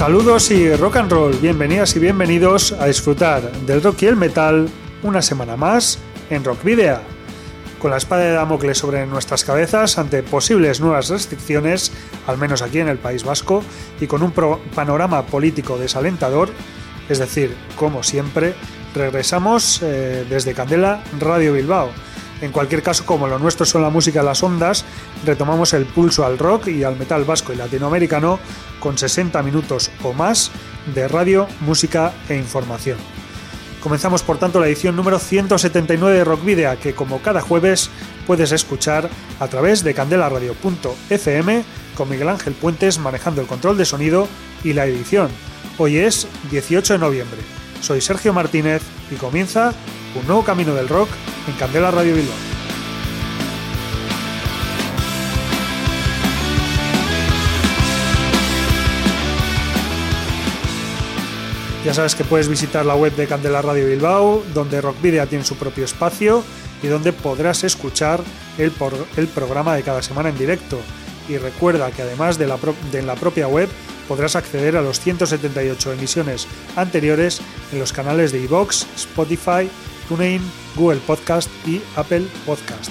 Saludos y rock and roll, bienvenidas y bienvenidos a disfrutar del rock y el metal una semana más en Rock Video. Con la espada de Damocles sobre nuestras cabezas ante posibles nuevas restricciones, al menos aquí en el País Vasco, y con un panorama político desalentador, es decir, como siempre, regresamos eh, desde Candela Radio Bilbao en cualquier caso, como lo nuestro son la música de las ondas, retomamos el pulso al rock y al metal vasco y latinoamericano con 60 minutos o más de radio, música e información. Comenzamos por tanto la edición número 179 de Rock Video, que como cada jueves puedes escuchar a través de candelaradio.fm con Miguel Ángel Puentes manejando el control de sonido y la edición. Hoy es 18 de noviembre. Soy Sergio Martínez y comienza un nuevo camino del rock en Candela Radio Bilbao. Ya sabes que puedes visitar la web de Candela Radio Bilbao, donde Rockvidia tiene su propio espacio y donde podrás escuchar el, el programa de cada semana en directo. Y recuerda que además de, la de la propia web podrás acceder a los 178 emisiones anteriores en los canales de iVox, Spotify, TuneIn, Google Podcast y Apple Podcast.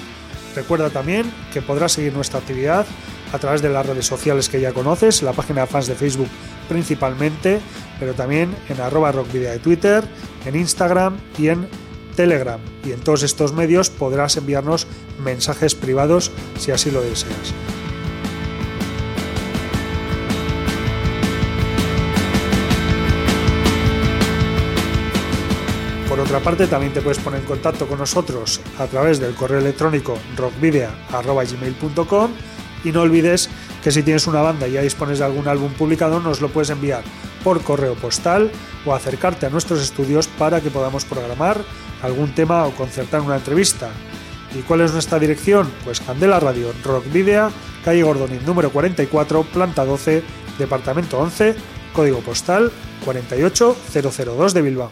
Recuerda también que podrás seguir nuestra actividad a través de las redes sociales que ya conoces, la página de fans de Facebook principalmente, pero también en arroba rockvidea de Twitter, en Instagram y en Telegram. Y en todos estos medios podrás enviarnos mensajes privados si así lo deseas. Otra parte, también te puedes poner en contacto con nosotros a través del correo electrónico rockvidea.gmail.com y no olvides que si tienes una banda y ya dispones de algún álbum publicado, nos lo puedes enviar por correo postal o acercarte a nuestros estudios para que podamos programar algún tema o concertar una entrevista. ¿Y cuál es nuestra dirección? Pues Candela Radio, Rock calle Gordonín número 44, planta 12, departamento 11, código postal 48002 de Bilbao.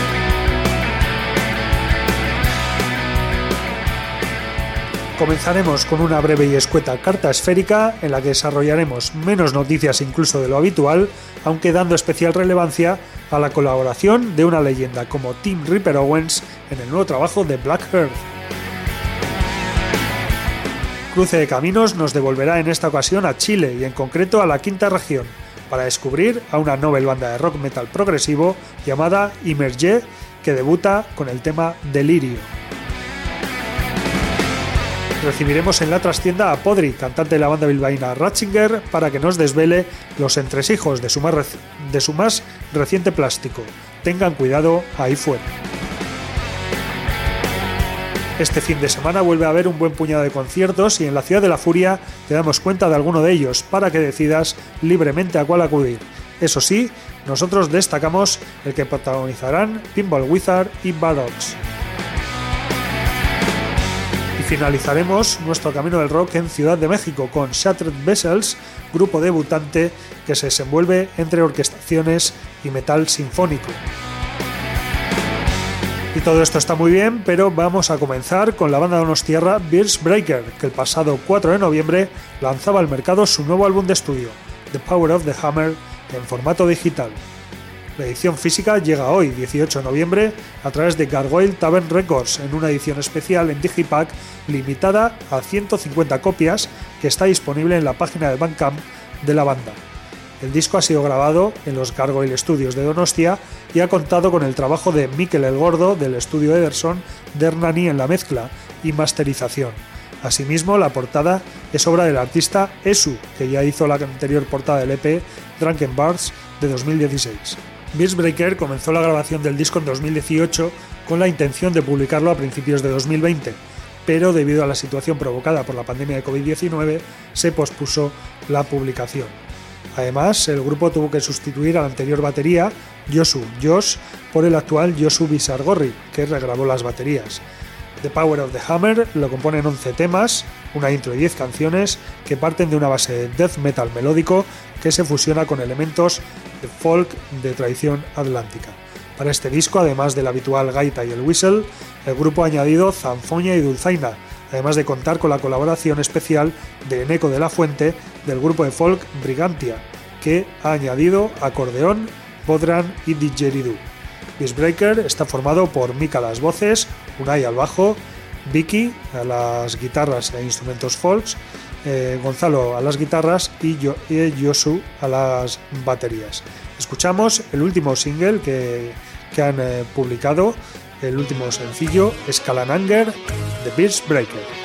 Comenzaremos con una breve y escueta carta esférica en la que desarrollaremos menos noticias incluso de lo habitual, aunque dando especial relevancia a la colaboración de una leyenda como Tim Ripper Owens en el nuevo trabajo de Black Earth. Cruce de Caminos nos devolverá en esta ocasión a Chile y en concreto a la quinta región, para descubrir a una novel banda de rock metal progresivo llamada Immerge que debuta con el tema Delirio recibiremos en la trastienda a Podri, cantante de la banda bilbaína Ratzinger, para que nos desvele los entresijos de su más, reciente plástico. Tengan cuidado ahí fuera. Este fin de semana vuelve a haber un buen puñado de conciertos y en la Ciudad de la Furia te damos cuenta de alguno de ellos para que decidas libremente a cuál acudir. Eso sí, nosotros destacamos el que protagonizarán Pinball Wizard y Badogs finalizaremos nuestro camino del rock en Ciudad de México con Shattered Vessels, grupo debutante que se desenvuelve entre orquestaciones y metal sinfónico. Y todo esto está muy bien, pero vamos a comenzar con la banda Donostierra Beers Breaker, que el pasado 4 de noviembre lanzaba al mercado su nuevo álbum de estudio, The Power of the Hammer, en formato digital. La edición física llega hoy, 18 de noviembre, a través de Gargoyle Tavern Records en una edición especial en Digipack limitada a 150 copias que está disponible en la página de Bandcamp de la banda. El disco ha sido grabado en los Gargoyle Studios de Donostia y ha contado con el trabajo de Mikel El Gordo del estudio Ederson de Hernani en la mezcla y masterización. Asimismo, la portada es obra del artista Esu, que ya hizo la anterior portada del EP Drunken Bars de 2016. Breaker comenzó la grabación del disco en 2018 con la intención de publicarlo a principios de 2020, pero debido a la situación provocada por la pandemia de COVID-19 se pospuso la publicación. Además, el grupo tuvo que sustituir a la anterior batería, Yosu Josh, por el actual Yosu Bisargorri, que regrabó las baterías. The Power of the Hammer lo componen 11 temas, una intro y 10 canciones que parten de una base de death metal melódico que se fusiona con elementos de folk de tradición atlántica. Para este disco, además del habitual gaita y el whistle, el grupo ha añadido zanfoña y dulzaina, además de contar con la colaboración especial de Eneco de la Fuente del grupo de folk Brigantia, que ha añadido acordeón, podran y didgeridoo. Breaker está formado por Mika a las voces, Unai al bajo, Vicky a las guitarras e instrumentos folks, eh, Gonzalo a las guitarras y, Yo Yosu a las baterías. Escuchamos el último single que, han eh, publicado, el último sencillo, Scalananger de Beast Breaker.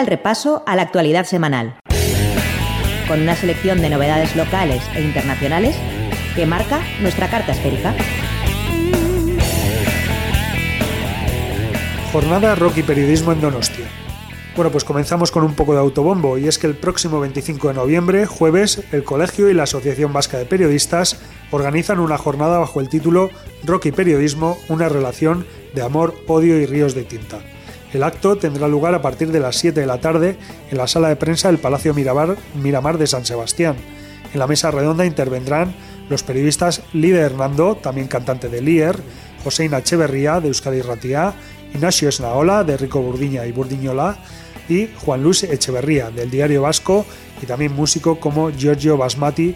El repaso a la actualidad semanal, con una selección de novedades locales e internacionales que marca nuestra carta esférica. Jornada Rock y Periodismo en Donostia. Bueno, pues comenzamos con un poco de autobombo y es que el próximo 25 de noviembre, jueves, el Colegio y la Asociación Vasca de Periodistas organizan una jornada bajo el título Rock y Periodismo, una relación de amor, odio y ríos de tinta. El acto tendrá lugar a partir de las 7 de la tarde en la sala de prensa del Palacio Miramar, de San Sebastián. En la mesa redonda intervendrán los periodistas Lidia Hernando, también cantante de Lier, Joseina Echeverría de Euskadi Ratia, Ignacio Esnaola de Rico Burdiña y Burdiñola, y Juan Luis Echeverría, del Diario Vasco, y también músico como Giorgio Basmati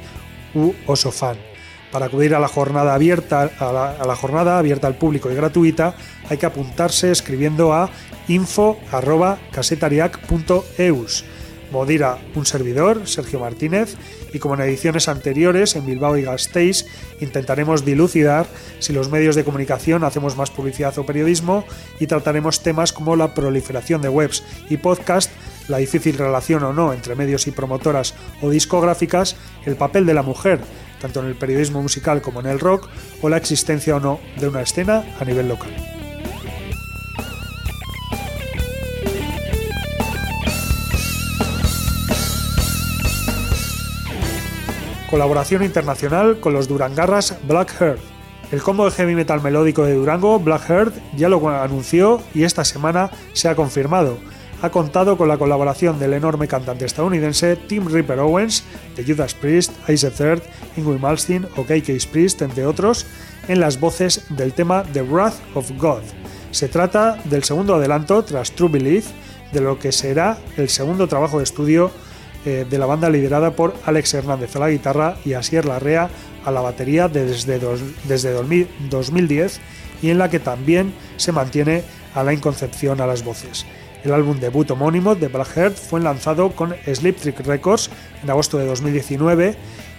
u Osofan. Para acudir a la jornada abierta, a la, jornada abierta al público y gratuita, hay que apuntarse escribiendo a info.casetariac.eus. Modira un servidor, Sergio Martínez, y como en ediciones anteriores, en Bilbao y Gasteiz, intentaremos dilucidar si los medios de comunicación hacemos más publicidad o periodismo y trataremos temas como la proliferación de webs y podcast, la difícil relación o no entre medios y promotoras o discográficas, el papel de la mujer, tanto en el periodismo musical como en el rock, o la existencia o no de una escena a nivel local. colaboración internacional con los Durangarras Black Heart. El combo de heavy metal melódico de Durango, Black Heart, ya lo anunció y esta semana se ha confirmado. Ha contado con la colaboración del enorme cantante estadounidense Tim Ripper Owens, de Judas Priest, Ice Third, Ingrid Malmsteen o KK Priest, entre otros, en las voces del tema The Wrath of God. Se trata del segundo adelanto tras True Belief, de lo que será el segundo trabajo de estudio eh, de la banda liderada por Alex Hernández a la guitarra y Asier Larrea a la batería desde, desde 2010 y en la que también se mantiene Alain Concepción a las voces. El álbum debut homónimo de Blackheart fue lanzado con Sleep Trick Records en agosto de 2019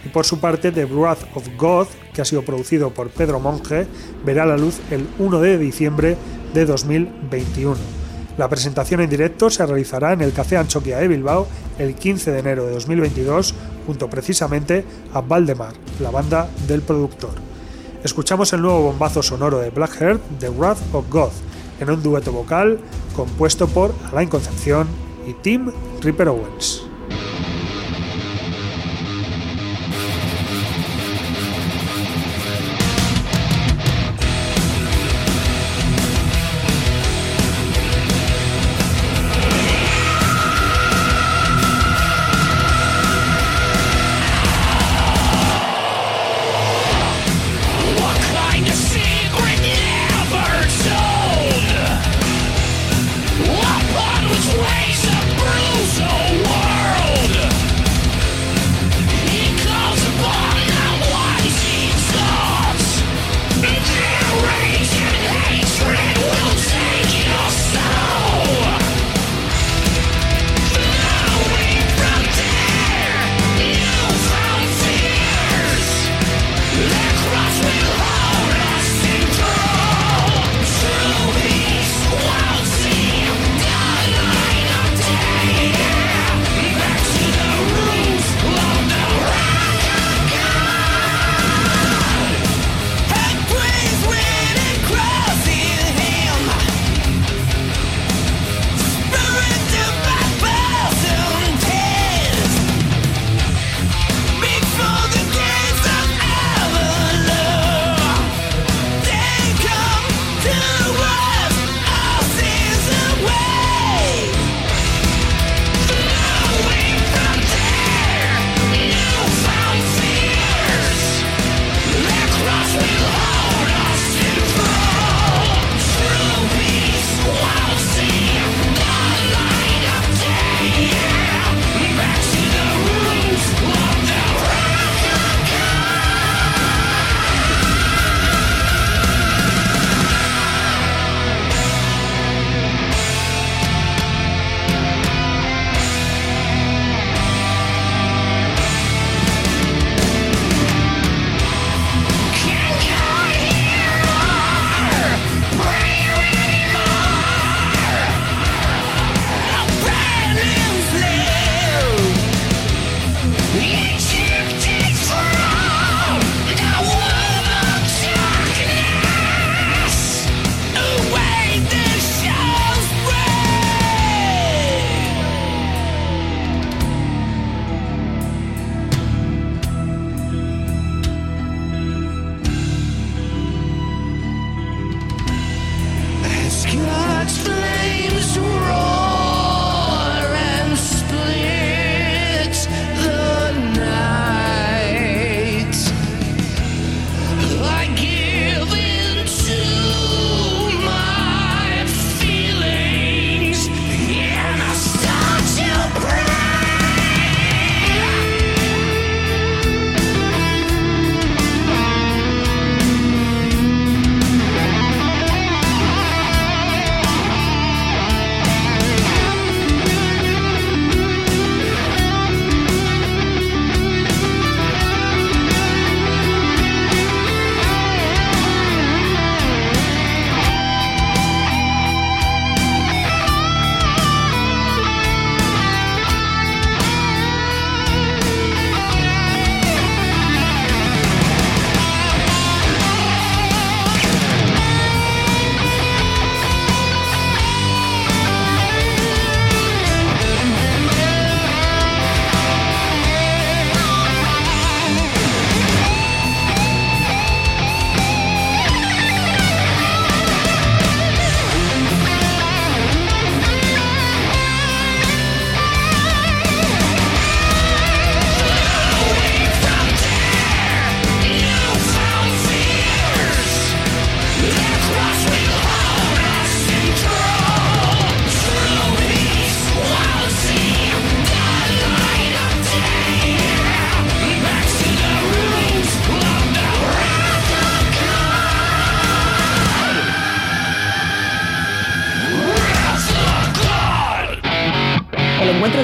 y por su parte The Wrath of God, que ha sido producido por Pedro Monge, verá la luz el 1 de diciembre de 2021. La presentación en directo se realizará en el Café Anchoquia de Bilbao el 15 de enero de 2022 junto precisamente a Valdemar, la banda del productor. Escuchamos el nuevo bombazo sonoro de Blackheart, The Wrath of God, en un dueto vocal compuesto por Alain Concepción y Tim Ripper Owens.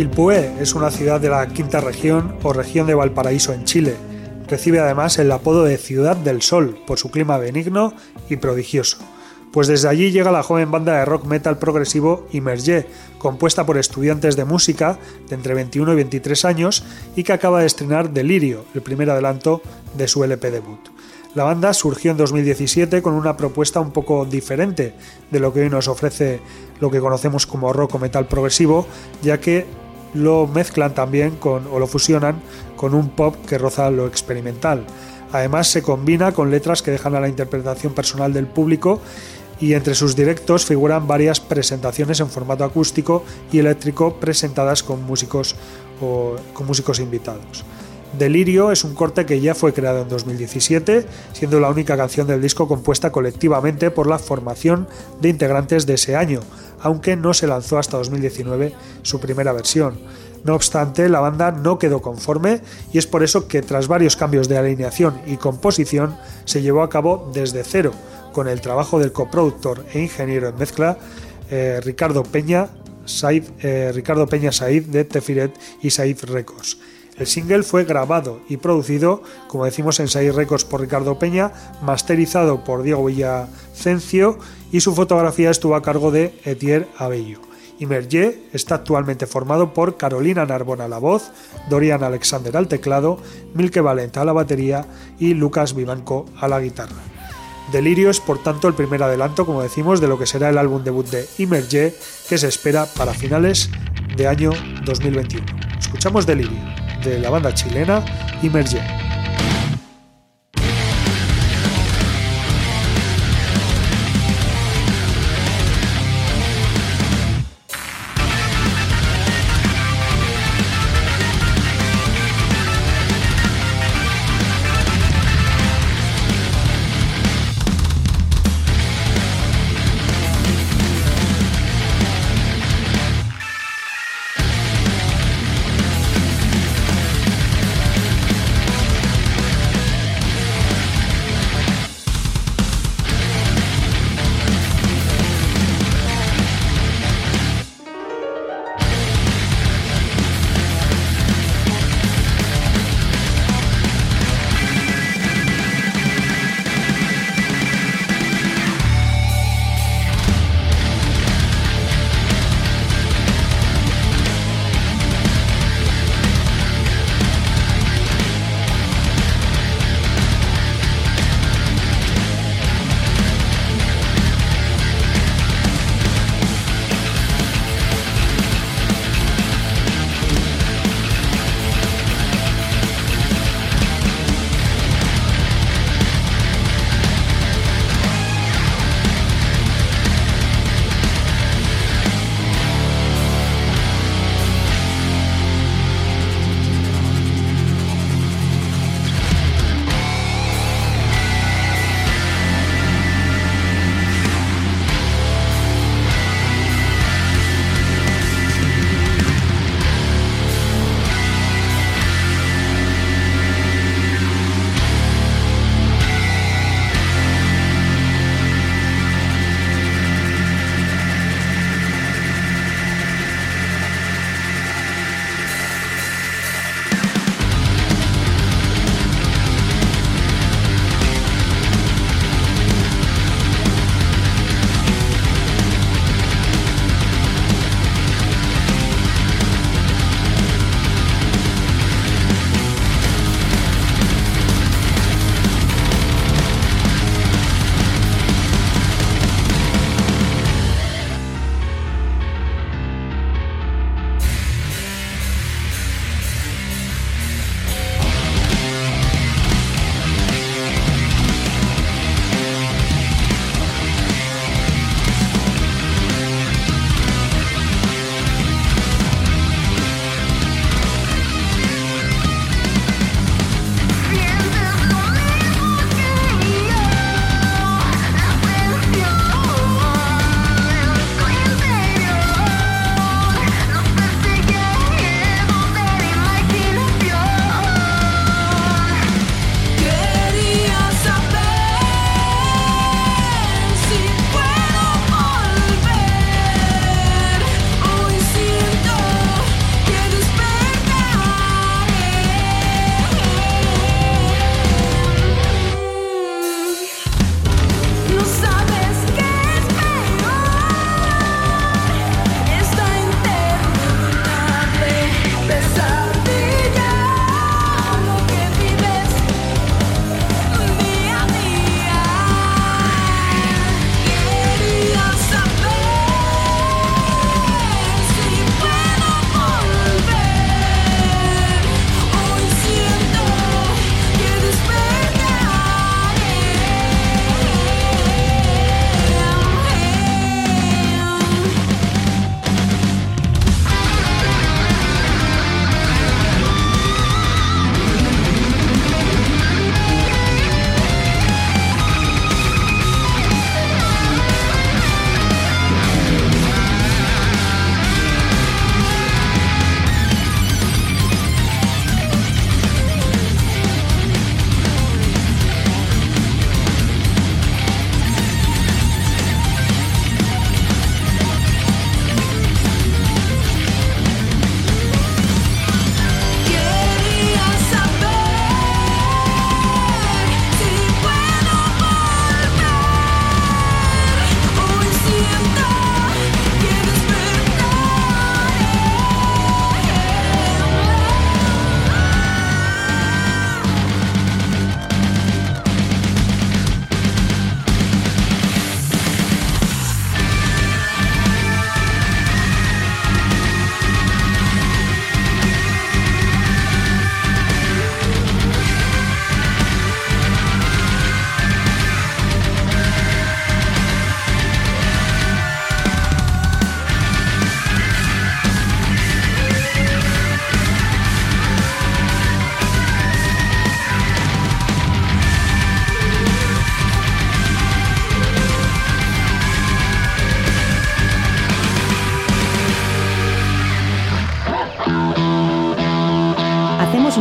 Quilpué es una ciudad de la quinta región o región de Valparaíso en Chile. Recibe además el apodo de Ciudad del Sol por su clima benigno y prodigioso. Pues desde allí llega la joven banda de rock metal progresivo Imerge, compuesta por estudiantes de música de entre 21 y 23 años y que acaba de estrenar Delirio, el primer adelanto de su LP debut. La banda surgió en 2017 con una propuesta un poco diferente de lo que hoy nos ofrece lo que conocemos como rock o metal progresivo, ya que lo mezclan también con, o lo fusionan con un pop que roza lo experimental. Además se combina con letras que dejan a la interpretación personal del público y entre sus directos figuran varias presentaciones en formato acústico y eléctrico presentadas con músicos o con músicos invitados. Delirio es un corte que ya fue creado en 2017, siendo la única canción del disco compuesta colectivamente por la formación de integrantes de ese año, aunque no se lanzó hasta 2019 su primera versión. No obstante, la banda no quedó conforme y es por eso que tras varios cambios de alineación y composición se llevó a cabo desde cero, con el trabajo del coproductor e ingeniero en mezcla eh, Ricardo Peña, Said, eh, Ricardo Peña de Tefiret y Said Records. El single fue grabado y producido, como decimos en Said Records por Ricardo Peña, masterizado por Diego Villacencio y su fotografía estuvo a cargo de Etier Abello. Imerge está actualmente formado por Carolina Narbona a la voz, Dorian Alexander al teclado, Milke Valenta a la batería y Lucas Vivanco a la guitarra. Delirio es por tanto el primer adelanto, como decimos, de lo que será el álbum debut de Imerge que se espera para finales de año 2021. Escuchamos Delirio de la banda chilena Imerge.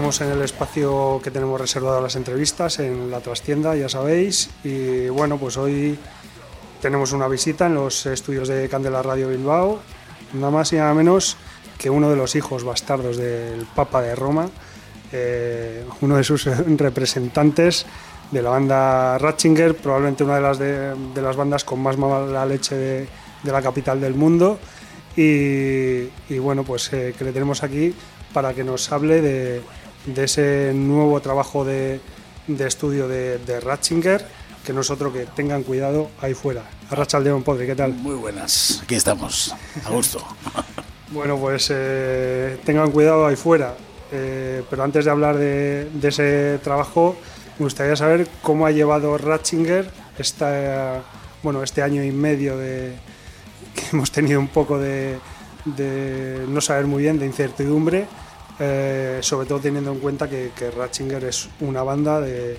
Estamos en el espacio que tenemos reservado a las entrevistas, en la trastienda, ya sabéis. Y bueno, pues hoy tenemos una visita en los estudios de Candela Radio Bilbao, nada más y nada menos que uno de los hijos bastardos del Papa de Roma, eh, uno de sus representantes de la banda Ratchinger, probablemente una de las, de, las bandas con más mala leche de, la capital del mundo. Y, bueno, pues eh, que le tenemos aquí para que nos hable de, de ese nuevo trabajo de, estudio de, Ratchinger, que no es otro que tengan cuidado ahí fuera. Arrachaldeón Podri, ¿qué tal? Muy buenas, aquí estamos, a gusto. bueno, pues eh, tengan cuidado ahí fuera, eh, pero antes de hablar de, ese trabajo, me gustaría saber cómo ha llevado Ratchinger esta, bueno, este año y medio de, que hemos tenido un poco de, de no saber muy bien, de incertidumbre eh, sobre todo teniendo en cuenta que, Ratchinger es una banda de,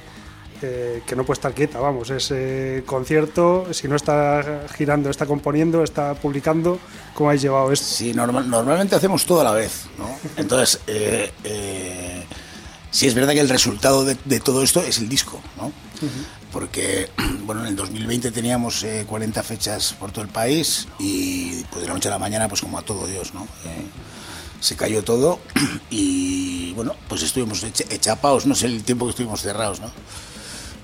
eh, que no puede estar quieta, vamos, es eh, concierto, si no está girando, está componiendo, está publicando, ¿cómo habéis llevado esto? Sí, normalmente hacemos todo a la vez, ¿no? Entonces, sí es verdad que el resultado de, todo esto es el disco, ¿no? Porque, bueno, en el 2020 teníamos 40 fechas por todo el país y pues de la noche a la mañana, pues como a todo Dios, ¿no? Se cayó todo y bueno, pues estuvimos echapados, no sé el tiempo que estuvimos cerrados, ¿no?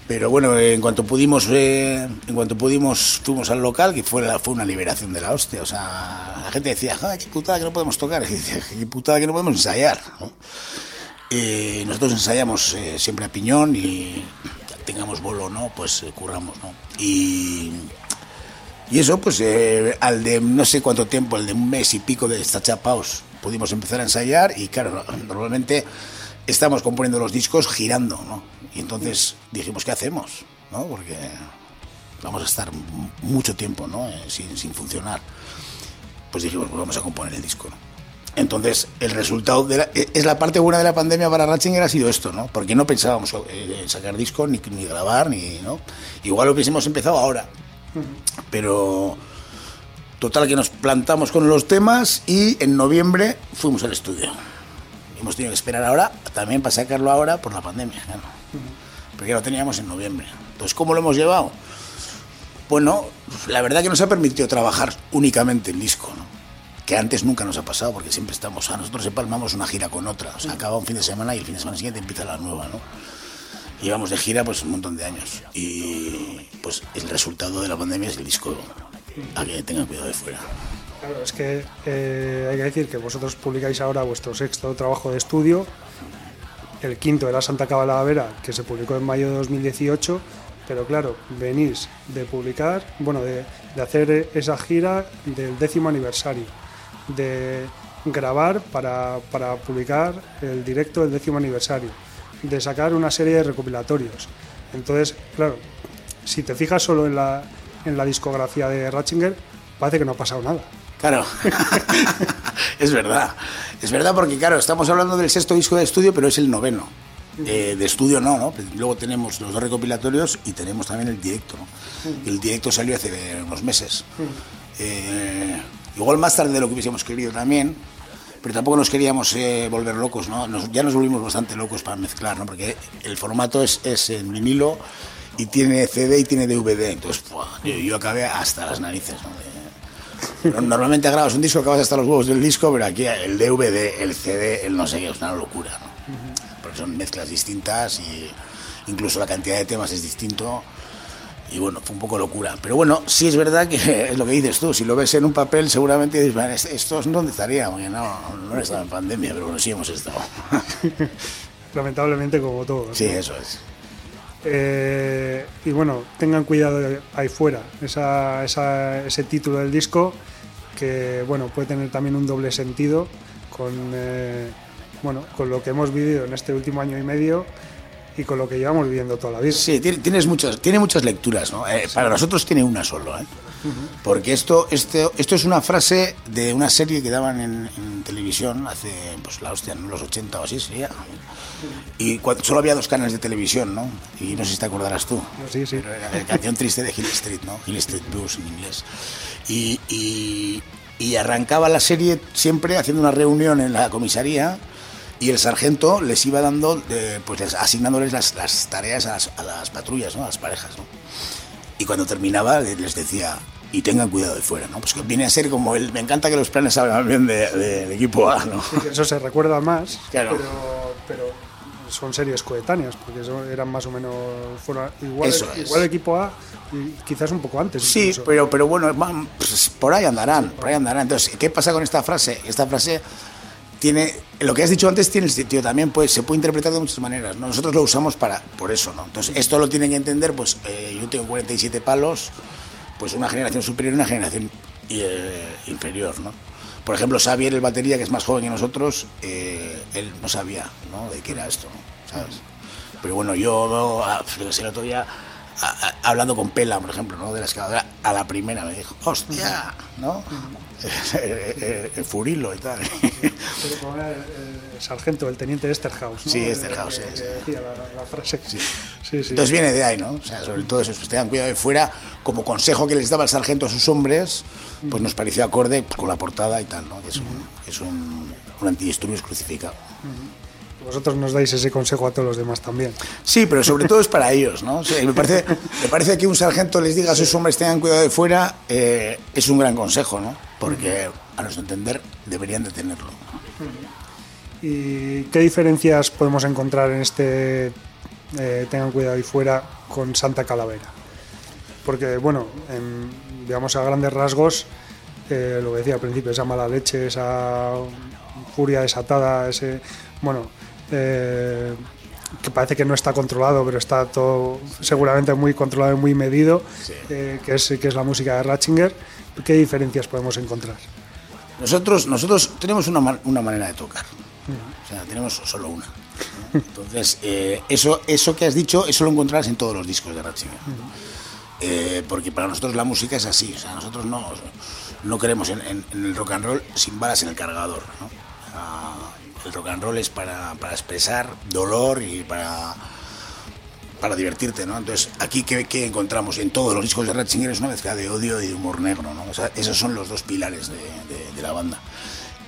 Pero bueno, en cuanto pudimos, eh, en cuanto pudimos, fuimos al local, que fue, fue una liberación de la hostia. O sea, la gente decía, ¡ay, qué putada que no podemos tocar! Y decía, qué putada que no podemos ensayar! nosotros ensayamos eh, siempre a piñón y tengamos bolo no, pues eh, curramos, ¿no? Y, y eso, pues al de no sé cuánto tiempo, el de un mes y pico de esta chapaos, pudimos empezar a ensayar y claro, normalmente estamos componiendo los discos girando, ¿no? Y entonces dijimos, ¿qué hacemos? ¿No? Porque vamos a estar mucho tiempo, ¿no? Eh, sin, funcionar. Pues dijimos, pues vamos a componer el disco, Entonces, el resultado de e, es la parte buena de la pandemia para Ratchinger ha sido esto, ¿no? Porque no pensábamos eh, sacar disco, ni, ni grabar, ni, ¿no? Igual lo hubiésemos empezado ahora. Pero Total que nos plantamos con los temas y en noviembre fuimos al estudio. Hemos tenido que esperar ahora también para sacarlo ahora por la pandemia. Porque lo teníamos en noviembre. Entonces, ¿cómo lo hemos llevado? Bueno, la verdad que nos ha permitido trabajar únicamente el disco, ¿no? que antes nunca nos ha pasado, porque siempre estamos, a nosotros empalmamos una gira con otra, o sea, acaba un fin de semana y el fin de semana siguiente empieza la nueva, ¿no? Llevamos de gira pues un montón de años y pues el resultado de la pandemia es el disco a que tengan cuidado de fuera. Claro, es que eh, hay que decir que vosotros publicáis ahora vuestro sexto trabajo de estudio, el quinto era Santa Cabalavera, que se publicó en mayo de 2018, pero claro, venís de publicar, bueno, de, hacer esa gira del décimo aniversario, de grabar para, para publicar el directo del décimo aniversario, de sacar una serie de recopilatorios. Entonces, claro, si te fijas solo en la, en la discografía de Ratchinger, parece que no ha pasado nada. Claro, es verdad. Es verdad porque, claro, estamos hablando del sexto disco de estudio, pero es el noveno. Eh, de estudio no, ¿no? Luego tenemos los dos recopilatorios y tenemos también el directo. El directo salió hace unos meses. Eh, igual más tarde de lo que hubiésemos querido también, pero tampoco nos queríamos eh, volver locos, ¿no? ya nos volvimos bastante locos para mezclar, ¿no? Porque el formato es, es en vinilo y tiene CD y tiene DVD. Entonces, yo, acabé hasta las narices. Normalmente grabas un disco, acabas hasta los huevos del disco, pero aquí el DVD, el CD, el no sé qué, es una locura. Porque son mezclas distintas y incluso la cantidad de temas es distinto. Y bueno, fue un poco locura. Pero bueno, sí es verdad que es lo que dices tú. Si lo ves en un papel, seguramente dices, ¿esto dónde estaría? Porque no, no estado en pandemia, pero bueno, sí hemos estado. Lamentablemente como todo. Sí, eso es. Eh, y bueno, tengan cuidado ahí fuera, ese título del disco que bueno, puede tener también un doble sentido con, eh, bueno, con lo que hemos vivido en este último año y medio y con lo que llevamos viviendo toda la vida. Sí, tiene, tienes muchas, tiene muchas lecturas, ¿no? Eh, Para nosotros tiene una solo, ¿eh? Porque esto, esto, esto es una frase de una serie que daban en, en televisión hace, pues la hostia, en los 80 o así sería. Y cuando, solo había dos canales de televisión, ¿no? Y no sé si te acordarás tú. Sí, sí. Pero era la canción triste de Hill Street, ¿no? Hill Street Blues en inglés. Y, y, y arrancaba la serie siempre haciendo una reunión en la comisaría y el sargento les iba dando, eh, pues les- asignándoles las, las tareas a las, a las patrullas, ¿no? A las parejas, ¿no? Y cuando terminaba le- les decía, y tengan cuidado de fuera, ¿no? Pues que viene a ser como el, me encanta que los planes salgan bien de- de- del equipo A, ¿no? Sí, Eso se recuerda más, Claro. pero, pero son series coetáneas, porque eso eran más o menos fueron igual, Eso es. igual equipo A y quizás un poco antes. Sí, incluso. pero, pero bueno, pues, por ahí andarán, por ahí andarán. Entonces, ¿qué pasa con esta frase? Esta frase tiene, lo que has dicho antes tiene sentido también, pues se puede interpretar de muchas maneras. ¿no? Nosotros lo usamos para, por eso, ¿no? Entonces, esto lo tienen que entender, pues eh, yo tengo 47 palos, pues una generación superior y una generación eh, inferior, ¿no? Por ejemplo, Xavier, el batería, que es más joven que nosotros, eh, él no sabía, ¿no? De qué era esto, ¿no? ¿sabes? Pero bueno, yo, ah, qué sé, el otro día, a- a- hablando con Pela, por ejemplo, ¿no? de la excavadora, a la primera me dijo, hostia, ¿no? Eh, eh, Furilo y tal. Pero el, el sargento, el teniente Esterhaus. ¿no? Sí, Eh, Esterhaus, sí, sí. decía la, la frase. Sí, sí. sí. Entonces viene de ahí, ¿no? O sea, sobre todo eso, pues tengan cuidado de fuera, como consejo que les daba el sargento a sus hombres, pues nos pareció acorde pues, con la portada y tal, ¿no? Que es un, es un, un antidisturbios crucificado. Vosotros nos dais ese consejo a todos los demás también. Sí, pero sobre todo es para ellos, ¿no? Sea, me, parece, me parece que un sargento les diga a sus hombres tengan cuidado de fuera eh, es un gran consejo, ¿no? Porque a nuestro entender deberían de tenerlo. ¿Y qué diferencias podemos encontrar en este eh, Tengan cuidado ahí fuera con Santa Calavera? Porque, bueno, en- digamos a grandes rasgos, eh, lo que decía al principio, esa mala leche, esa furia desatada, ese. Bueno. Eh, que parece que no está controlado, pero está todo seguramente muy controlado y muy medido, eh, que, es, que es la música de Ratzinger. ¿Qué diferencias podemos encontrar? Nosotros, nosotros tenemos una, una manera de tocar. O sea, tenemos solo una. ¿no? Entonces, eh, eso, eso que has dicho, eso lo encontrarás en todos los discos de Ratzinger. Eh, porque para nosotros la música es así. O sea, nosotros no, no queremos en, en- en el rock and roll sin balas en el cargador. ¿no? Ah, el rock and roll es para, para expresar dolor y para, para divertirte, ¿no? Entonces, aquí, ¿qué, qué encontramos? En todos los discos de Ratzinger es una mezcla de odio y de humor negro, ¿no? Esos son los dos pilares de, la banda.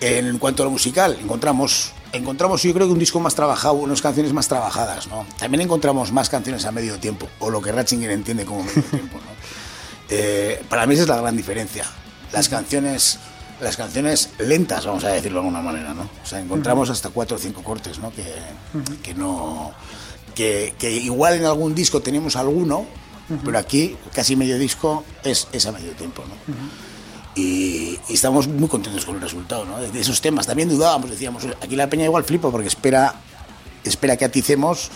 En cuanto a lo musical, encontramos, encontramos yo creo que un disco más trabajado, unas canciones más trabajadas, ¿no? También encontramos más canciones a medio tiempo, o lo que Ratzinger entiende como medio tiempo. Eh, para mí esa es la gran diferencia. Las canciones, las canciones lentas, vamos a decirlo de alguna manera, ¿no? O sea, encontramos hasta cuatro o cinco cortes, ¿no? Que, que no, que, que igual en algún disco tenemos alguno, pero aquí casi medio disco es, es a medio tiempo, ¿no? Y, y estamos muy contentos con el resultado, ¿no? De, de esos temas. También dudábamos, decíamos, aquí la peña igual flipa porque espera, espera que aticemos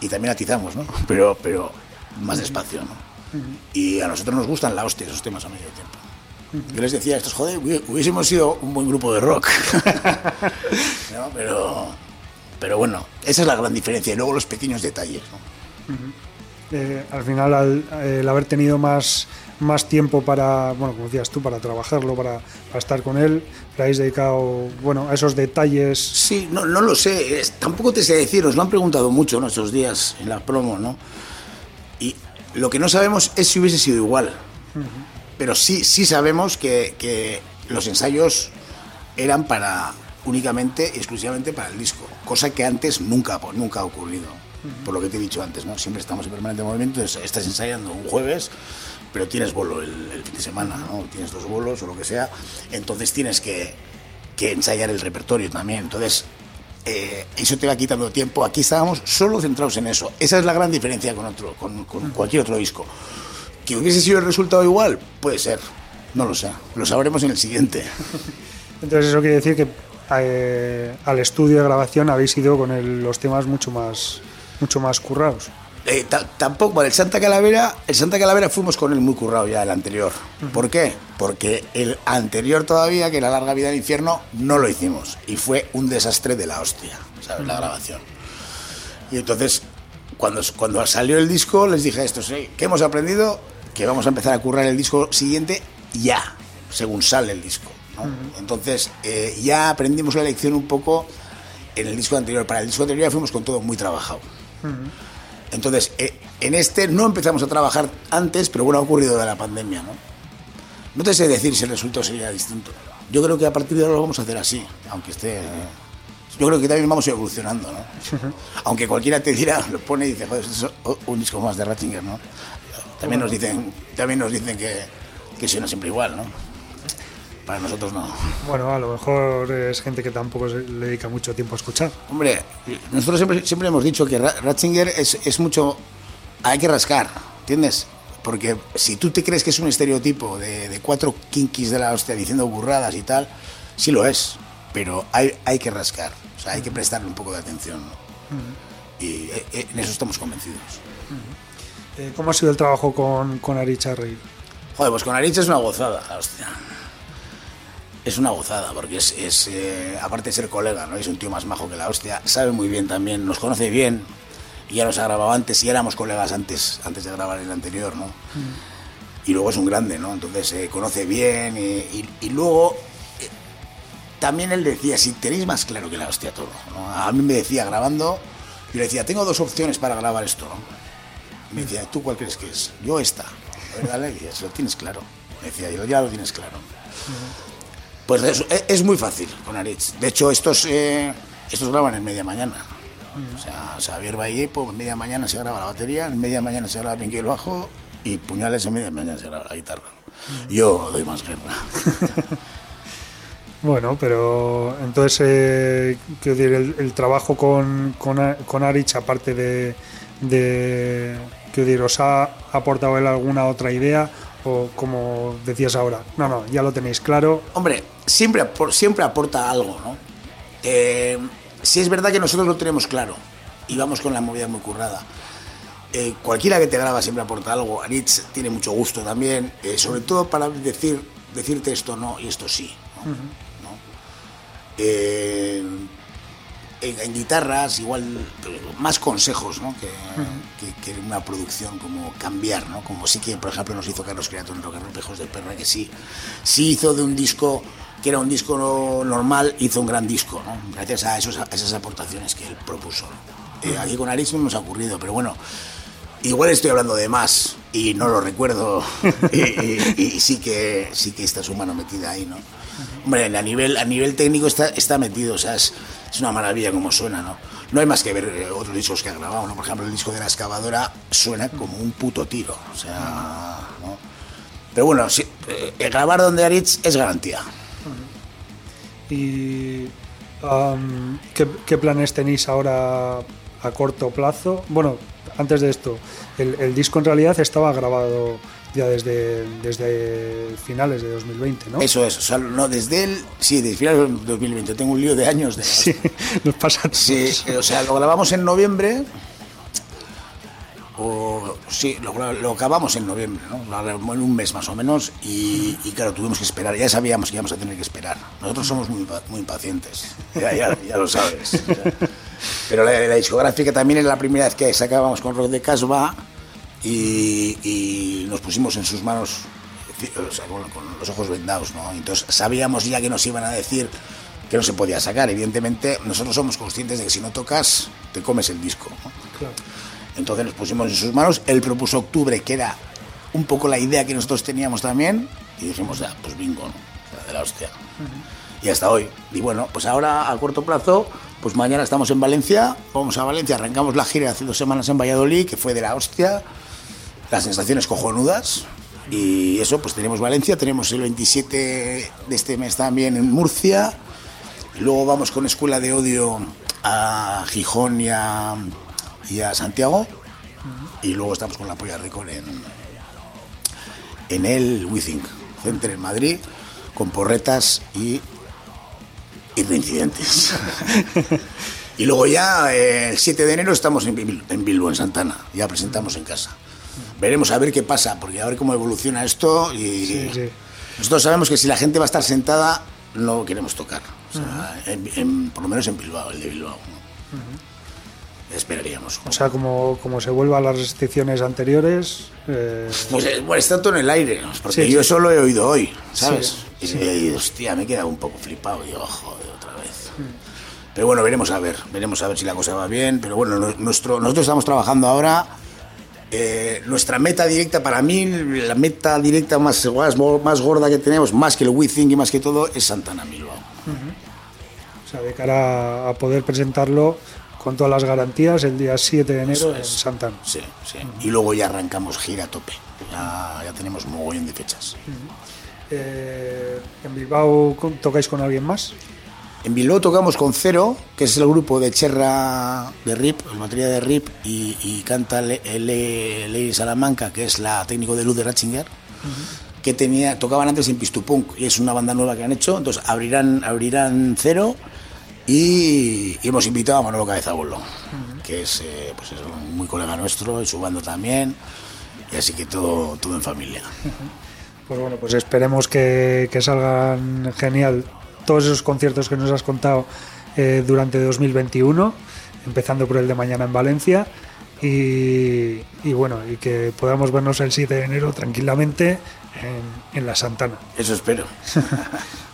y también atizamos, ¿no? Pero, pero más despacio, ¿no? Y a nosotros nos gustan la hostia esos temas a medio tiempo. Yo les decía estos, joder, hubi- hubiésemos sido un buen grupo de rock. ¿No? Pero, pero bueno, esa es la gran diferencia. Y luego los pequeños detalles, ¿no? eh, al final al el haber tenido más, más tiempo para, bueno, como decías tú, para trabajarlo, para, para estar con él, le habéis dedicado, bueno, a esos detalles. Sí, no, no lo sé, es- tampoco te sé decir, nos lo han preguntado mucho ¿no? estos días en la promo, ¿no? Y lo que no sabemos es si hubiese sido igual, pero sí, sí sabemos que, que los ensayos eran para únicamente, exclusivamente para el disco, cosa que antes nunca, nunca ha ocurrido, por lo que te he dicho antes, ¿no? Siempre estamos en permanente movimiento, entonces estás ensayando un jueves, pero tienes bolo el, el fin de semana, ¿no? Tienes dos bolos o lo que sea, entonces tienes que, que ensayar el repertorio también, entonces eh, eso te va quitando tiempo. Aquí estábamos solo centrados en eso. Esa es la gran diferencia con, otro, con, con cualquier otro disco. ¿Que hubiese sido el resultado igual? Puede ser. No lo sé. Lo sabremos en el siguiente. Entonces eso quiere decir que eh, al estudio de grabación habéis ido con el- los temas mucho más, mucho más currados. Eh, ta- tampoco, el Santa Calavera, el Santa Calavera fuimos con él muy currado ya, el anterior. ¿Por qué? Porque el anterior todavía, que era Larga Vida del Infierno, no lo hicimos. Y fue un desastre de la hostia, ¿sabes? La grabación. Y entonces, cuando, cuando salió el disco, les dije a estos, "Ey, ¿qué hemos aprendido? Que vamos a empezar a currar el disco siguiente ya, según sale el disco. ¿no? Entonces, eh, ya aprendimos la lección un poco en el disco anterior. Para el disco anterior ya fuimos con todo muy trabajado. Entonces, eh, en este no empezamos a trabajar antes, pero bueno, ha ocurrido de la pandemia, ¿no? No te sé decir si el resultado sería distinto. Yo creo que a partir de ahora lo vamos a hacer así, aunque esté... eh, yo creo que también vamos evolucionando, ¿no? Aunque cualquiera te dirá, lo pone y dice, joder, es un disco más de Ratzinger, ¿no? También nos dicen, también nos dicen que, que suena siempre igual, ¿no? Para nosotros no. Bueno, a lo mejor es gente que tampoco se- le dedica mucho tiempo a escuchar. Hombre, nosotros siempre, siempre hemos dicho que Ra- Ratzinger es, es mucho... Hay que rascar, ¿entiendes? Porque si tú te crees que es un estereotipo de, de cuatro kinkis de la hostia diciendo burradas y tal, sí lo es, pero hay, hay que rascar, o sea, hay que prestarle un poco de atención. ¿no? Y eh, eh, en eso estamos convencidos. Eh, ¿Cómo ha sido el trabajo con, con Ari Charri? Joder, pues con Aritz es una gozada, hostia. Es una gozada, porque es, es, eh, aparte de ser colega, ¿no? Es un tío más majo que la hostia. Sabe muy bien también, nos conoce bien. Y ya nos ha grabado antes, y éramos colegas antes, antes de grabar el anterior, ¿no? Y luego es un grande, ¿no? Entonces eh, conoce bien. eh, y, y luego eh, también él decía, si tenéis más claro que la hostia todo. ¿no? A mí me decía grabando, yo le decía, tengo dos opciones para grabar esto, ¿no? Me decía, ¿tú cuál crees que es? Yo esta. A ver, dale, y decía, lo tienes claro. Me decía, yo ya lo tienes claro. Pues es, es muy fácil con Aritz. De hecho, estos, eh, estos graban en media mañana. O sea, Xavier Valle, pues en media mañana se graba la batería, en media mañana se graba el bajo y puñales en media mañana se graba la guitarra. Yo doy más guerra. Bueno, pero entonces, eh, quiero decir, el, el trabajo con, con, con Arich, aparte de, de, quiero decir, ¿os ha aportado él alguna otra idea? O como decías ahora, no, no, ya lo tenéis claro. Hombre, siempre, siempre aporta algo, ¿no? Eh, sí es verdad que nosotros lo tenemos claro y vamos con la movida muy currada. Eh, cualquiera que te graba siempre aporta algo. Aritz tiene mucho gusto también, eh, sobre todo para decir, decirte esto no y esto sí. ¿no? ¿No? En, en guitarras igual más consejos ¿no? que, que- que una producción como cambiar ¿no? como sí que por ejemplo nos hizo Carlos Criato en Rock Pejos de Perra que sí sí hizo de un disco que era un disco no- normal hizo un gran disco ¿no? gracias a, esos, a esas aportaciones que él propuso ¿no? Eh, aquí con Aris no nos ha ocurrido pero bueno Igual estoy hablando de más y no lo recuerdo y, y- y sí que sí que está su mano metida ahí, ¿no? Hombre, a nivel a nivel técnico está está metido, o sea, es, es una maravilla como suena, ¿no? No hay más que ver eh, otros discos que ha grabado, ¿no? Por ejemplo, el disco de la excavadora suena como un puto tiro, o sea. Pero bueno, sí, eh, grabar donde Aritz es garantía. ¿Y ¿qué, planes tenéis ahora a corto plazo? Bueno, antes de esto, el disco en realidad estaba grabado ya desde, desde finales de 2020, ¿no? Eso es, o sea, no, desde el, sí, desde finales del 2020, tengo un lío de años de... Sí, nos pasa. Sí, eh, o sea, lo grabamos en noviembre. O, sí, lo, lo acabamos en noviembre, ¿no? En un mes más o menos. Y, y claro, tuvimos que esperar. Ya sabíamos que íbamos a tener que esperar. Nosotros somos muy, muy impacientes. Ya, ya- ya lo sabes. Pero la, la discográfica también era la primera vez que sacábamos con Rock de Casbah. Y, y nos pusimos en sus manos o sea, con, con los ojos vendados, ¿no? Entonces sabíamos ya que nos iban a decir que no se podía sacar. Evidentemente, nosotros somos conscientes de que si no tocas, te comes el disco. ¿no? Claro. Entonces nos pusimos en sus manos. Él propuso octubre, que era un poco la idea que nosotros teníamos también. Y dijimos, ya, pues bingo, ¿no? De la hostia. Y hasta hoy. Y bueno, pues ahora a corto plazo, pues mañana estamos en Valencia. Vamos a Valencia, arrancamos la gira hace dos semanas en Valladolid, que fue de la hostia. Las sensaciones cojonudas. Y eso, pues tenemos Valencia, tenemos el 27 de este mes también en Murcia. Luego vamos con Escuela de Odio a Gijón y a, y a Santiago. Y luego estamos con la Polla Record en, en el Withing Center en Madrid, con porretas y, y reincidentes. Y luego ya eh, el 7 de enero estamos en, en Bilbo, en Santana. Ya presentamos en casa. Veremos a ver qué pasa, porque a ver cómo evoluciona esto. Y Sí, sí. nosotros sabemos que si la gente va a estar sentada, no queremos tocar. O sea, en- en- por lo menos en Bilbao, el de Bilbao. ¿no? Esperaríamos. O sea, como, como se vuelva a las restricciones anteriores, eh, Pues eh, bueno, está todo en el aire, ¿no? porque Sí, yo eso lo he oído hoy, ¿sabes? Y, y, hostia, me he quedado un poco flipado. Digo, joder, otra vez. Pero bueno, veremos a ver, veremos a ver si la cosa va bien. Pero bueno, no- nuestro, nosotros estamos trabajando ahora. Eh, nuestra meta directa, para mí, la meta directa más, gorda que tenemos, más que el We Think y más que todo, es Santana Bilbao. o sea, de cara a poder presentarlo con todas las garantías el día 7 de enero Eso en es. Santana. Sí, sí. Y luego ya arrancamos gira a tope. Ya, ya tenemos mogollón de fechas. Eh, ¿En Bilbao tocáis con alguien más? En Bilbao tocamos con Cero, que es el grupo de Cherra de RIP, el batería de RIP, y, y canta Le- Le- Lady Salamanca, que es la técnico de luz de Ratzinger, que tenía, tocaban antes en Pistupunk, y es una banda nueva que han hecho, entonces abrirán, abrirán Cero, y, y hemos invitado a Manolo Cabezabolo, que es, eh, pues es un muy colega nuestro, y su banda también, y así que todo, todo en familia. Pues bueno, pues esperemos que, que salgan genial todos esos conciertos que nos has contado eh, durante 2021, empezando por el de mañana en Valencia. Y, y bueno, y que podamos vernos el 7 de enero tranquilamente en, en la Santana. Eso espero.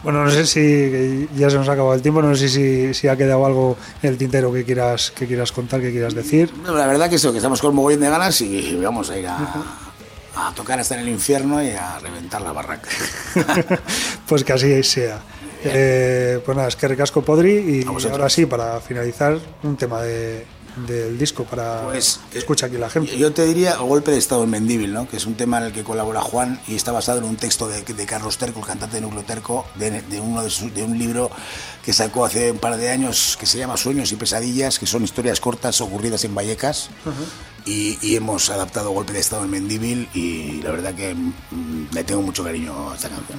Bueno, no sé si ya se nos ha acabado el tiempo, no sé si, si ha quedado algo en el tintero que quieras, que quieras contar, que quieras decir. No, la verdad que eso, que estamos con mogollón de ganas y vamos a ir a, a tocar hasta en el infierno y a reventar la barraca. pues que así sea. Eh, pues nada, es que recasco Podri y ahora sí, para finalizar, un tema de, del disco para Pues, que escuche aquí la gente. Yo te diría Golpe de Estado en Mendíbil, ¿no? que es un tema en el que colabora Juan y está basado en un texto de, de Carlos Terco, el cantante de Núcleo Terco, de, de uno de, sus- de un libro que sacó hace un par de años que se llama Sueños y Pesadillas, que son historias cortas ocurridas en Vallecas. y, y hemos adaptado Golpe de Estado en Mendíbil y la verdad que mm, le tengo mucho cariño a esta canción.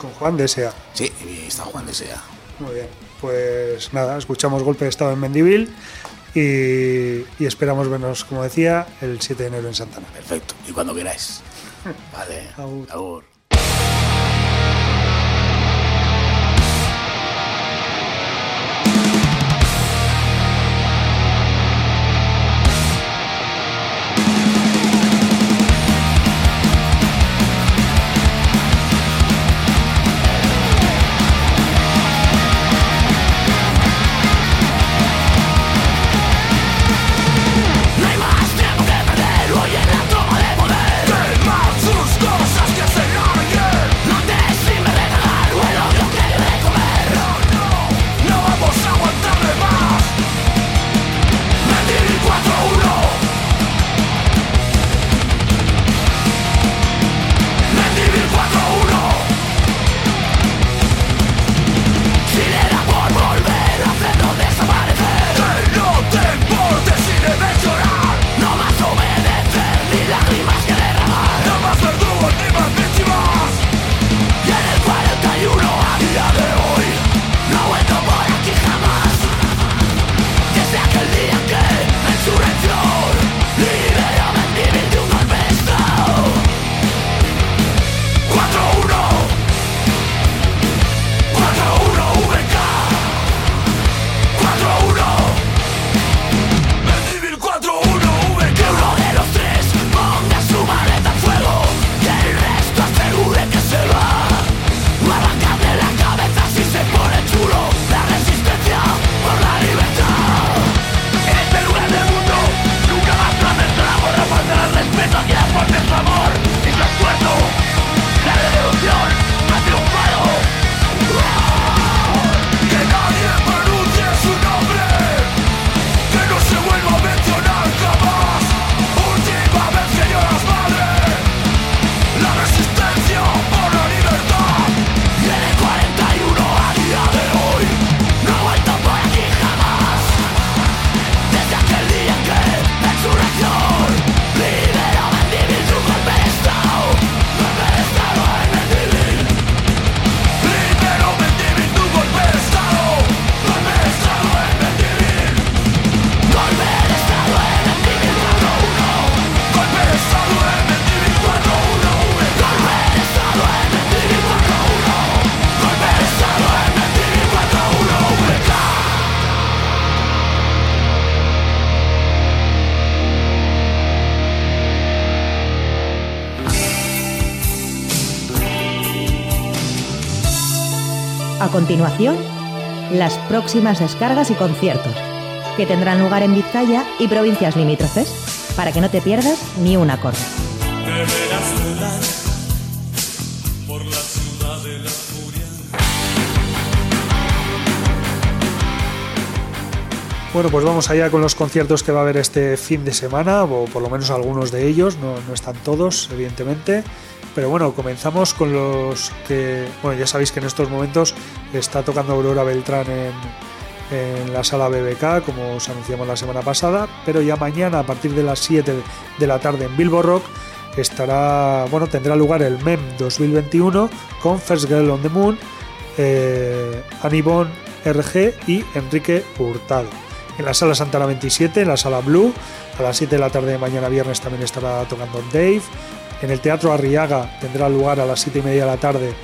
Con Juan de Sea. Sí, está Juan de Sea. Muy bien. Pues nada, escuchamos Golpe de Estado en Mendivil y, y esperamos vernos, como decía, el 7 de enero en Santana. Perfecto. Y cuando queráis. Vale. Agur. Agur. A continuación, las próximas descargas y conciertos, que tendrán lugar en Vizcaya y provincias limítrofes, para que no te pierdas ni un acorde. Bueno, pues vamos allá con los conciertos que va a haber este fin de semana, o por lo menos algunos de ellos, no, no están todos, evidentemente. Pero bueno, comenzamos con los que, bueno, ya sabéis que en estos momentos está tocando Aurora Beltrán en, la sala BBK, como os anunciamos la semana pasada, pero ya mañana a partir de las 7 de la tarde en Bilbo Rock estará, bueno, tendrá lugar el MEM 2021 con First Girl on the Moon, eh, Anibon RG y Enrique Hurtado en la sala Santana 27, en la sala Blue. A las 7 de la tarde de mañana viernes también estará tocando Dave. En el Teatro Arriaga tendrá lugar a las 7 y media de la tarde,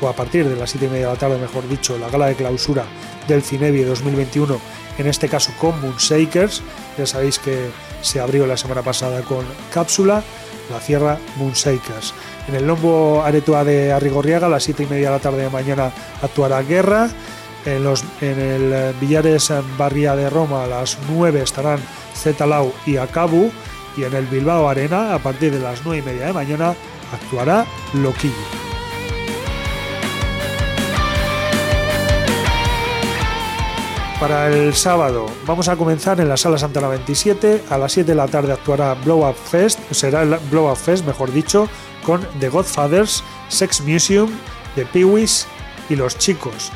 o a partir de las 7 y media de la tarde, mejor dicho, la gala de clausura del Cinevi 2021, en este caso con Moonshakers. Ya sabéis que se abrió la semana pasada con Cápsula, la cierra Moonshakers. En el Lombo Aretua de Arrigorriaga, a las 7 y media de la tarde de mañana actuará Guerra. En, los, en el Villares Barria de Roma a las 9 estarán Zetalau y Acabu. Y en el Bilbao Arena, a partir de las 9 y media de mañana, actuará Loquillo. Para el sábado vamos a comenzar en la sala Santana 27. A las 7 de la tarde actuará Blow Up Fest, será el Blow Up Fest, mejor dicho, con The Godfathers, Sex Museum, The Peewees y Los Chicos.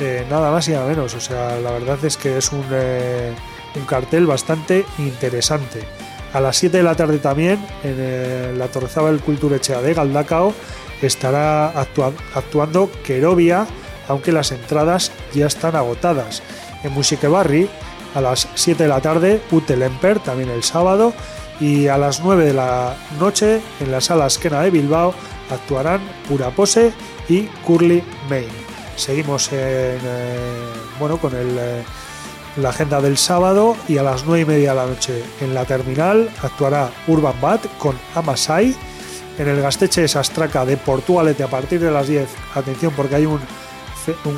Eh, nada más y nada menos. O sea, la verdad es que es un, eh, un cartel bastante interesante. A las 7 de la tarde también, en eh, la Torrezábal Culturechea de Galdacao, estará actua actuando Querovia, aunque las entradas ya están agotadas. En Musique Barri, a las 7 de la tarde, Utelemper, también el sábado, y a las 9 de la noche, en la sala Esquena de Bilbao, actuarán Pura Pose y Curly Main. Seguimos en, eh, bueno, con el, eh, la agenda del sábado y a las 9 y media de la noche en la terminal actuará Urban Bat con Amasai. En el Gasteche de Sastraca de Portugalete a partir de las 10, atención porque hay un,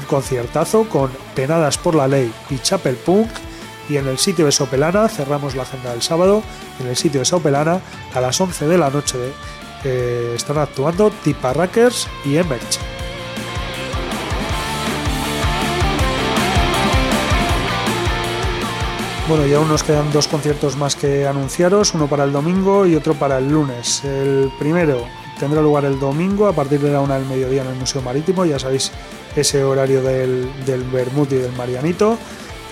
conciertazo con Penadas por la Ley y Chapel Punk. Y en el sitio de Sopelana, cerramos la agenda del sábado, en el sitio de Sopelana a las 11 de la noche eh, están actuando Tiparrackers y Emerge. Bueno, y aún nos quedan dos conciertos más que anunciaros, uno para el domingo y otro para el lunes. El primero tendrá lugar el domingo a partir de la una del mediodía en el Museo Marítimo, ya sabéis ese horario del, del Bermud y del Marianito.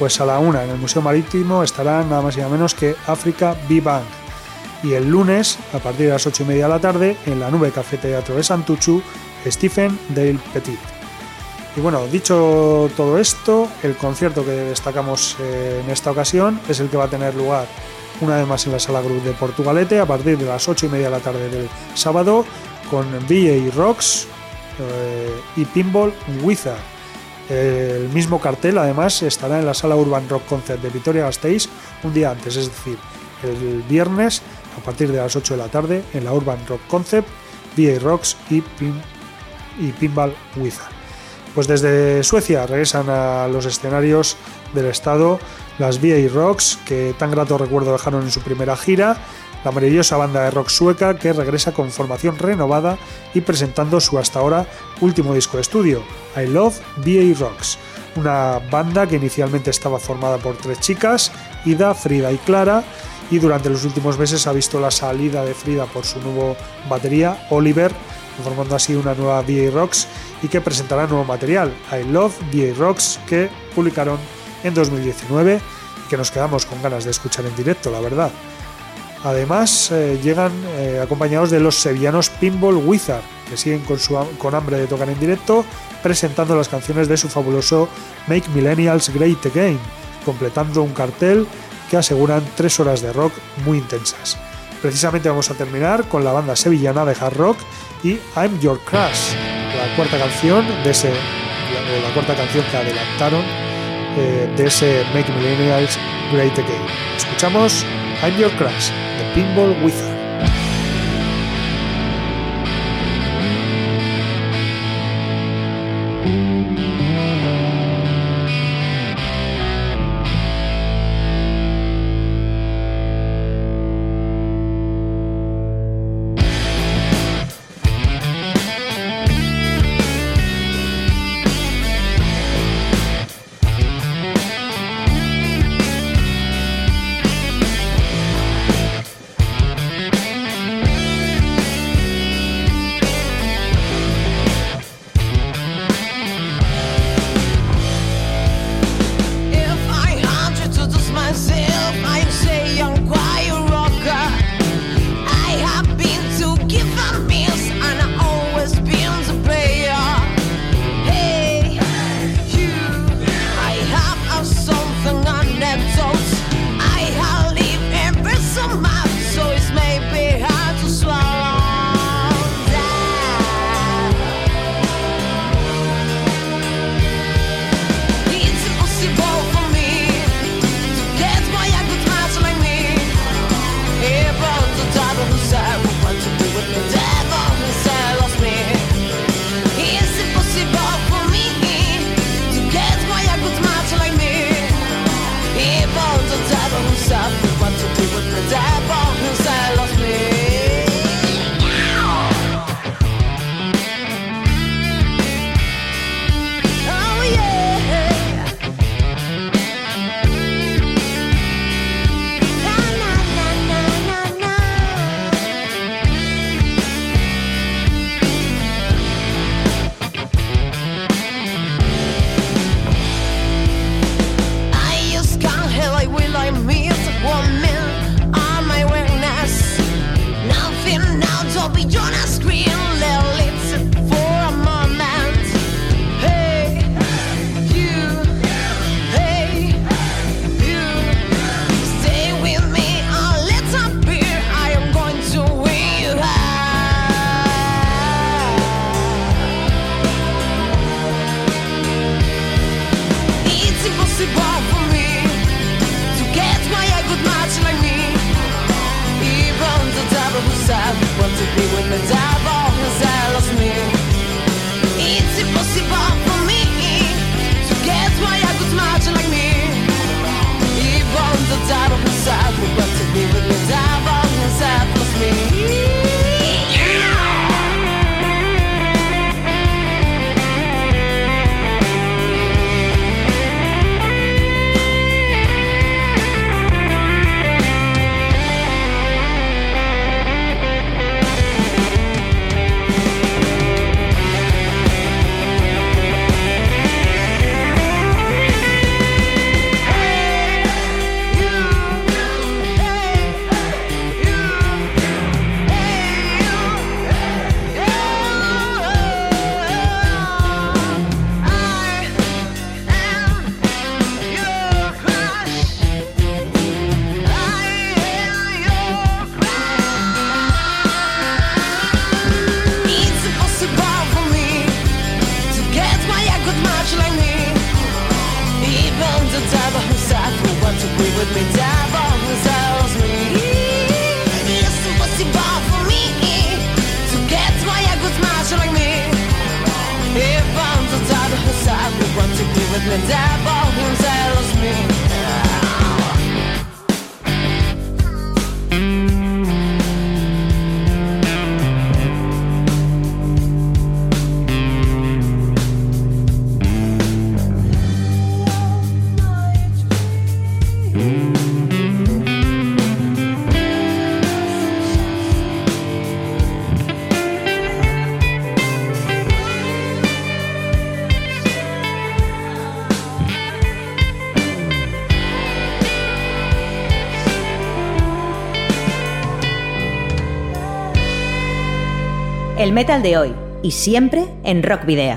Pues a la una en el Museo Marítimo estará nada más y nada menos que África B-Bank. Y el lunes, a partir de las ocho y media de la tarde, en la Nube Café Teatro de Santuchu, Stephen Dale Petit. Y bueno, dicho todo esto, el concierto que destacamos eh, en esta ocasión es el que va a tener lugar una vez más en la Sala Cruz de Portugalete a partir de las 8 y media de la tarde del sábado con VA Rocks eh, y Pinball Wizard. El mismo cartel además estará en la Sala Urban Rock Concert de Vitoria Gasteiz un día antes, es decir, el viernes a partir de las 8 de la tarde en la Urban Rock Concept, VA Rocks y, Pin y Pinball Wizard. Pues desde Suecia regresan a los escenarios del estado. Las VA Rocks, que tan grato recuerdo dejaron en su primera gira, la maravillosa banda de rock sueca que regresa con formación renovada y presentando su hasta ahora último disco de estudio, I Love VA Rocks, una banda que inicialmente estaba formada por tres chicas, Ida, Frida y Clara, y durante los últimos meses ha visto la salida de Frida por su nuevo batería, Oliver, formando así una nueva VA Rocks y que presentará nuevo material, I Love VA Rocks, que publicaron en 2019 y que nos quedamos con ganas de escuchar en directo, la verdad. Además, eh, llegan eh, acompañados de los sevillanos Pinball Wizard, que siguen con, su, con hambre de tocar en directo, presentando las canciones de su fabuloso Make Millennials Great Again, completando un cartel que aseguran tres horas de rock muy intensas. Precisamente vamos a terminar con la banda sevillana de hard rock y I'm Your Crush, la cuarta canción de ese, la, la cuarta canción que adelantaron eh, de ese Make Millennials Great Again. Escuchamos I'm Your Crush, de Pinball Wizard. El metal de hoy y siempre en Rock Video.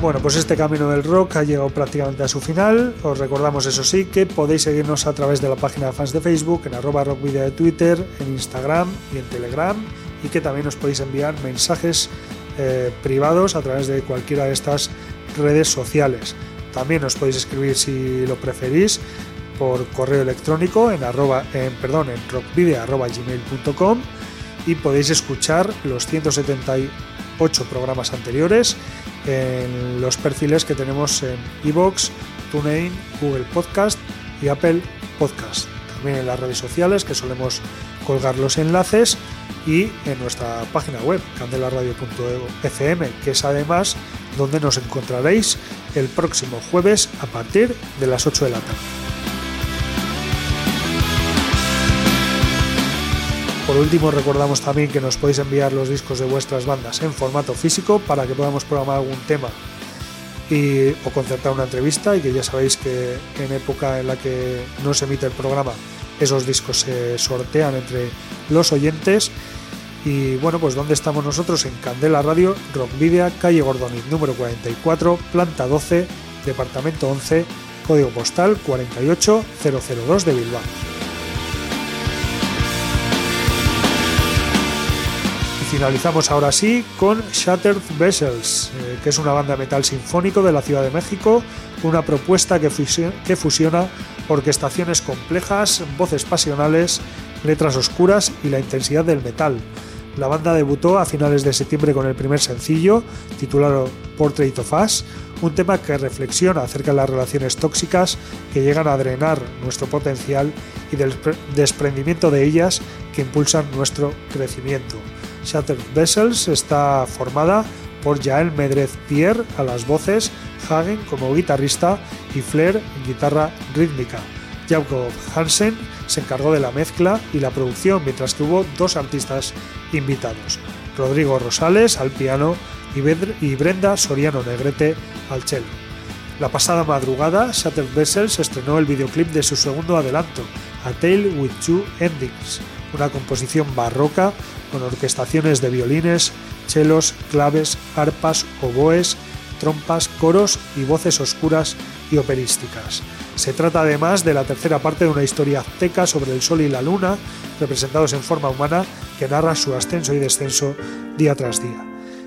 Bueno, pues este camino del rock ha llegado prácticamente a su final. Os recordamos, eso sí, que podéis seguirnos a través de la página de fans de Facebook, en arroba rockvideo de Twitter, en Instagram y en Telegram, y que también os podéis enviar mensajes eh, privados a través de cualquiera de estas redes sociales. También os podéis escribir si lo preferís por correo electrónico en, arroba, en, perdón, en y podéis escuchar los 178 programas anteriores en los perfiles que tenemos en iVoox, TuneIn, Google Podcast y Apple Podcast. También en las redes sociales que solemos colgar los enlaces y en nuestra página web candelaradio.fm que es además donde nos encontraréis el próximo jueves a partir de las 8 de la tarde. Por último, recordamos también que nos podéis enviar los discos de vuestras bandas en formato físico para que podamos programar algún tema y, o concertar una entrevista y que ya sabéis que en época en la que no se emite el programa esos discos se sortean entre los oyentes y bueno pues ¿dónde estamos nosotros? En Candela Radio, Rockvidia, calle Gordoniz número 44, planta 12, departamento 11, código postal 48002 de Bilbao. Finalizamos ahora sí con Shattered Vessels, eh, que es una banda metal sinfónico de la Ciudad de México, una propuesta que, fusiona, que fusiona orquestaciones complejas, voces pasionales, letras oscuras y la intensidad del metal. La banda debutó a finales de septiembre con el primer sencillo, titulado Portrait of Us, un tema que reflexiona acerca de las relaciones tóxicas que llegan a drenar nuestro potencial y del desprendimiento de ellas que impulsan nuestro crecimiento. Shattered Vessels está formada por Jael Medrez Pierre a las voces, Hagen como guitarrista y Flair en guitarra rítmica. Jacob Hansen se encargó de la mezcla y la producción, mientras que hubo dos artistas invitados, Rodrigo Rosales al piano y Brenda Soriano Negrete al cello. La pasada madrugada, Shattered Vessels estrenó el videoclip de su segundo adelanto, A Tale with Two Endings, una composición barroca con orquestaciones de violines, chelos, claves, arpas, oboes, trompas, coros y voces oscuras y operísticas. Se trata además de la tercera parte de una historia azteca sobre el sol y la luna, representados en forma humana, que narra su ascenso y descenso día tras día.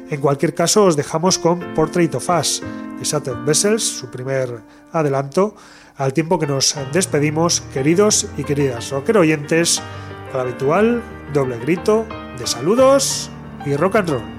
En cualquier caso, os dejamos con Portrait of Us, de Shattered Vessels, su primer adelanto, al tiempo que nos despedimos, queridos y queridas rocker oyentes, al habitual doble grito de saludos y rock and roll.